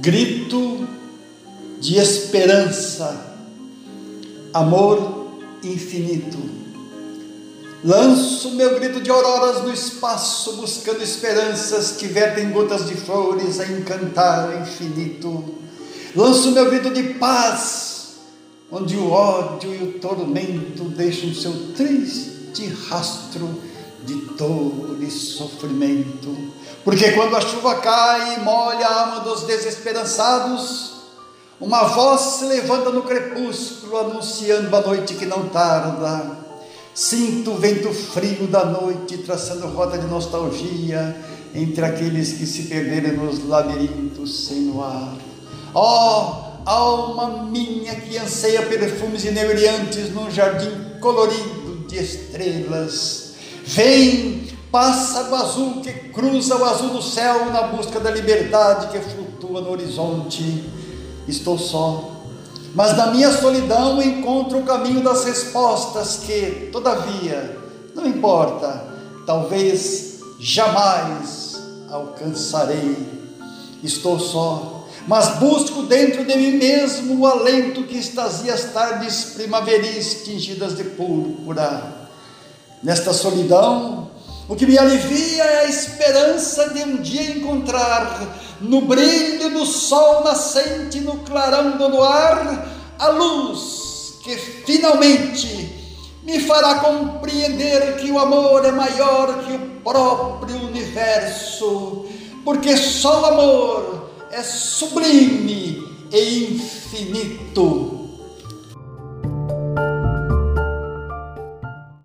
grito de esperança, amor infinito. Lanço meu grito de auroras no espaço, buscando esperanças que vertem gotas de flores a encantar o infinito. Lanço meu grito de paz, onde o ódio e o tormento deixam seu triste rastro de dor e sofrimento. Porque quando a chuva cai e molha a alma dos desesperançados, uma voz se levanta no crepúsculo anunciando a noite que não tarda. Sinto o vento frio da noite traçando rota de nostalgia entre aqueles que se perderam nos labirintos sem luar. Ó, oh, alma minha que anseia perfumes inebriantes num jardim colorido de estrelas Vem, pássaro azul que cruza o azul do céu na busca da liberdade que flutua no horizonte. Estou só, mas na minha solidão encontro o caminho das respostas que, todavia, não importa, talvez jamais alcançarei. Estou só, mas busco dentro de mim mesmo o alento que extasia as tardes primaveris tingidas de púrpura Nesta solidão, o que me alivia é a esperança de um dia encontrar, no brilho do sol nascente, no clarão do luar, a luz que finalmente me fará compreender que o amor é maior que o próprio universo, porque só o amor é sublime e infinito.